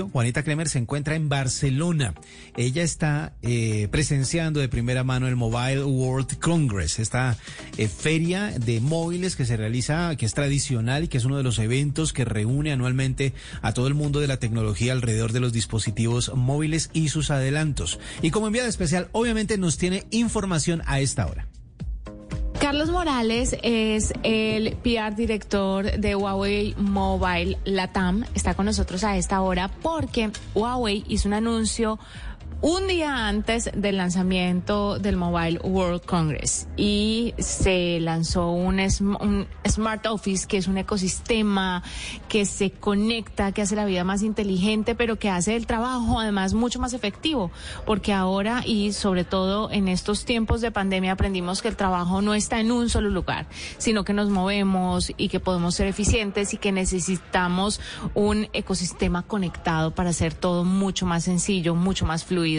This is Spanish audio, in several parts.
Juanita Kremer se encuentra en Barcelona. Ella está eh, presenciando de primera mano el Mobile World Congress, esta eh, feria de móviles que se realiza, que es tradicional y que es uno de los eventos que reúne anualmente a todo el mundo de la tecnología alrededor de los dispositivos móviles y sus adelantos. Y como enviada especial, obviamente nos tiene información a esta hora. Carlos Morales es el PR director de Huawei Mobile Latam. Está con nosotros a esta hora porque Huawei hizo un anuncio un día antes del lanzamiento del Mobile World Congress y se lanzó un, Smart Office, que es un ecosistema que se conecta, que hace la vida más inteligente, pero que hace el trabajo además mucho más efectivo, porque ahora y sobre todo en estos tiempos de pandemia aprendimos que el trabajo no está en un solo lugar, sino que nos movemos y que podemos ser eficientes y que necesitamos un ecosistema conectado para hacer todo mucho más sencillo, mucho más fluido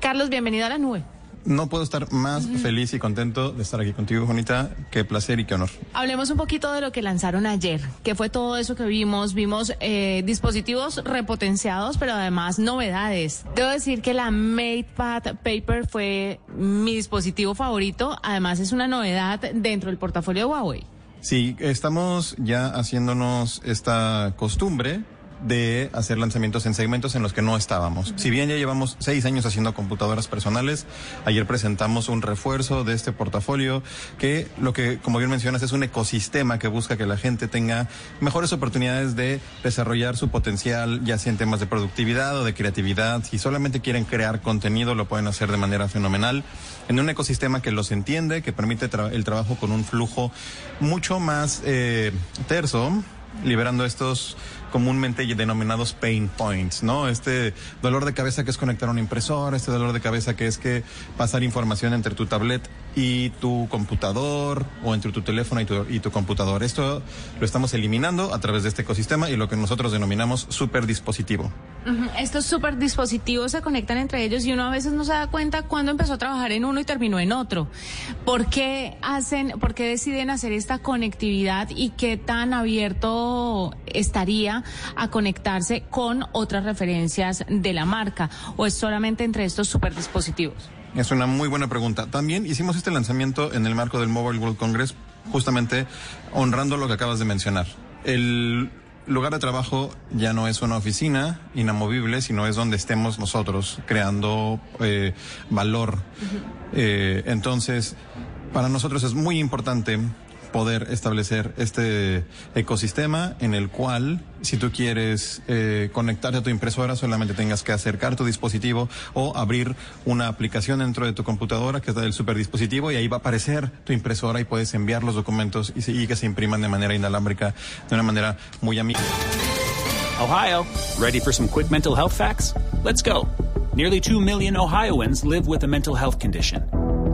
Carlos, bienvenido a la nube. No puedo estar más feliz y contento de estar aquí contigo, Juanita. Qué placer y qué honor. Hablemos un poquito de lo que lanzaron ayer. ¿Qué fue todo eso que vimos? Vimos eh, dispositivos repotenciados, pero además novedades. Debo decir que la MatePad Paper fue mi dispositivo favorito. Además, es una novedad dentro del portafolio de Huawei. Sí, estamos ya haciéndonos esta costumbre de hacer lanzamientos en segmentos en los que no estábamos. Si bien ya llevamos seis años haciendo computadoras personales, ayer presentamos un refuerzo de este portafolio que lo que, como bien mencionas, es un ecosistema que busca que la gente tenga mejores oportunidades de desarrollar su potencial, ya sea en temas de productividad o de creatividad. Si solamente quieren crear contenido, lo pueden hacer de manera fenomenal en un ecosistema que los entiende, que permite el trabajo con un flujo mucho más eh, terso, liberando estos comúnmente denominados pain points, ¿no? Este dolor de cabeza que es conectar una impresora, este dolor de cabeza que es que pasar información entre tu tablet y tu computador o entre tu teléfono y tu, y tu computador. Esto lo estamos eliminando a través de este ecosistema y lo que nosotros denominamos super dispositivo. Estos super dispositivos se conectan entre ellos y uno a veces no se da cuenta cuándo empezó a trabajar en uno y terminó en otro. ¿Por qué hacen, por qué deciden hacer esta conectividad y qué tan abierto estaría a conectarse con otras referencias de la marca o es solamente entre estos super dispositivos? Es una muy buena pregunta. También hicimos este lanzamiento en el marco del Mobile World Congress, justamente honrando lo que acabas de mencionar. El lugar de trabajo ya no es una oficina inamovible, sino es donde estemos nosotros creando eh, valor. Eh, entonces, para nosotros es muy importante poder establecer este ecosistema en el cual si tú quieres eh, conectarte a tu impresora solamente tengas que acercar tu dispositivo o abrir una aplicación dentro de tu computadora que es del superdispositivo y ahí va a aparecer tu impresora y puedes enviar los documentos y, y que se impriman de manera inalámbrica, de una manera muy amiga. Ohio, ready for some quick mental health facts? Let's go. Nearly 2 million Ohioans live with a mental health condition.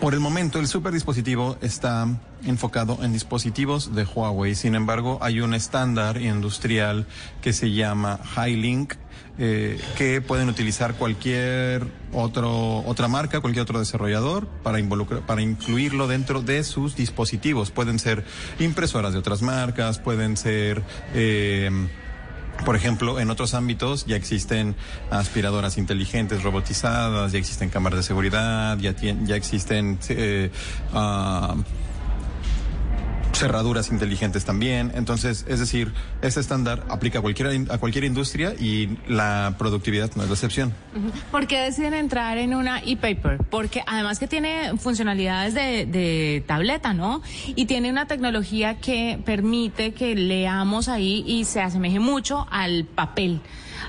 Por el momento, el superdispositivo está enfocado en dispositivos de Huawei. Sin embargo, hay un estándar industrial que se llama High eh, que pueden utilizar cualquier otro, otra marca, cualquier otro desarrollador para, involucrar, para incluirlo dentro de sus dispositivos. Pueden ser impresoras de otras marcas, pueden ser... Eh, por ejemplo, en otros ámbitos ya existen aspiradoras inteligentes robotizadas, ya existen cámaras de seguridad, ya, ya existen eh, uh, cerraduras inteligentes también. Entonces, es decir, ese estándar aplica a cualquier, a cualquier industria y la productividad no es la excepción. ¿Por qué deciden entrar en una e-paper? Porque además que tiene funcionalidades de, de tableta, ¿no? Y tiene una tecnología que permite que leamos ahí y se asemeje mucho al papel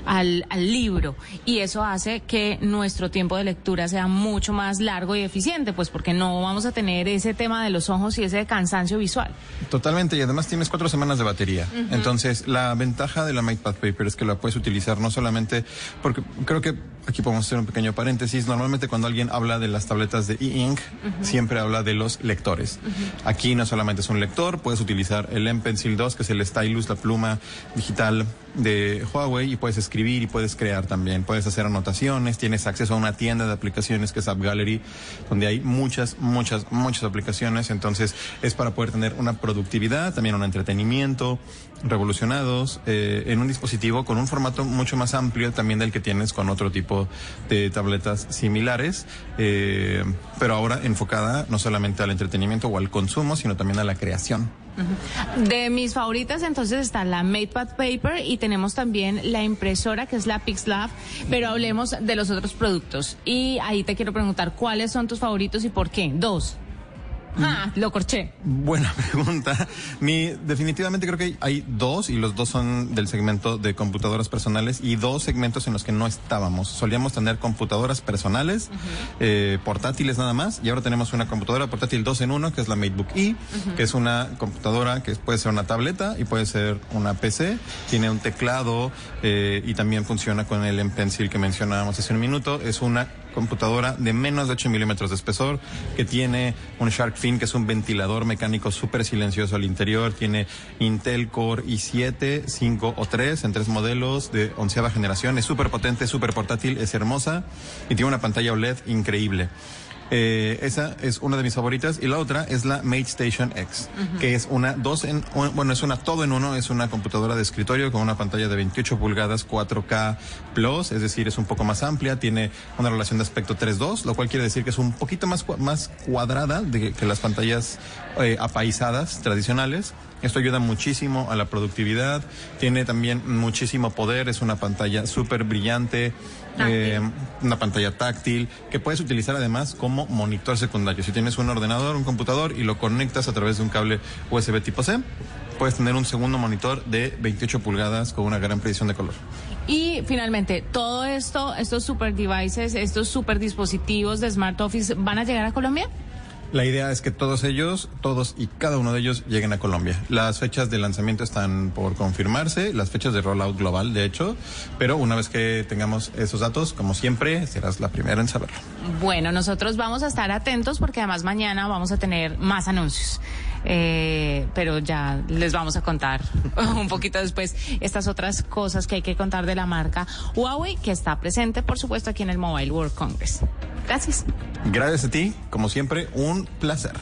al, al libro y eso hace que nuestro tiempo de lectura sea mucho más largo y eficiente, pues porque no vamos a tener ese tema de los ojos y ese cansancio visual. Totalmente, y además tienes cuatro semanas de batería. Entonces, la ventaja de la MatePad Paper es que la puedes utilizar no solamente, porque creo que aquí podemos hacer un pequeño paréntesis, normalmente cuando alguien habla de las tabletas de e-ink, siempre habla de los lectores. Aquí no solamente es un lector, puedes utilizar el M Pencil 2, que es el stylus, la pluma digital de Huawei, y puedes escribir y puedes crear también. Puedes hacer anotaciones, tienes acceso a una tienda de aplicaciones que es App Gallery, donde hay muchas, muchas, muchas aplicaciones. Entonces es para poder tener una productividad, también un entretenimiento revolucionados eh, en un dispositivo con un formato mucho más amplio también del que tienes con otro tipo de tabletas similares, eh, pero ahora enfocada no solamente al entretenimiento o al consumo, sino también a la creación. De mis favoritas entonces está la MatePad Paper y tenemos también la impresora que es la PixLab, pero hablemos de los otros productos. Y ahí te quiero preguntar cuáles son tus favoritos y por qué. Dos. Ah, lo corché. Buena pregunta. Mi, definitivamente creo que hay dos y los dos son del segmento de computadoras personales y dos segmentos en los que no estábamos. Solíamos tener computadoras personales, eh, portátiles nada más y ahora tenemos una computadora portátil dos en uno que es la MateBook E, que es una computadora que puede ser una tableta y puede ser una PC. Tiene un teclado eh, y también funciona con el M Pencil que mencionábamos hace un minuto. Es una computadora de menos de 8 milímetros de espesor, que tiene un Shark Fin, que es un ventilador mecánico súper silencioso al interior, tiene Intel Core i7, 5 o 3 en tres modelos de onceava generación, es súper potente, súper portátil, es hermosa y tiene una pantalla OLED increíble. Eh, esa es una de mis favoritas. Y la otra es la Mate Station X, que es una dos en bueno es una todo en uno, es una computadora de escritorio con una pantalla de 28 pulgadas 4K Plus, es decir es un poco más amplia, tiene una relación de aspecto 3.2, lo cual quiere decir que es un poquito más más cuadrada de que las pantallas eh, apaisadas tradicionales. Esto ayuda muchísimo a la productividad, tiene también muchísimo poder, es una pantalla súper brillante, eh, una pantalla táctil, que puedes utilizar además como monitor secundario. Si tienes un ordenador, un computador y lo conectas a través de un cable USB tipo C, puedes tener un segundo monitor de 28 pulgadas con una gran precisión de color. Y finalmente, todo esto, estos super devices, estos super dispositivos de Smart Office, ¿van a llegar a Colombia? La idea es que todos ellos, todos y cada uno de ellos lleguen a Colombia. Las fechas de lanzamiento están por confirmarse, las fechas de rollout global, de hecho, pero una vez que tengamos esos datos, como siempre, serás la primera en saberlo. Bueno, nosotros vamos a estar atentos porque además mañana vamos a tener más anuncios. Eh, pero ya les vamos a contar un poquito después estas otras cosas que hay que contar de la marca Huawei, que está presente, por supuesto, aquí en el Mobile World Congress. Gracias. Gracias a ti, como siempre, un placer.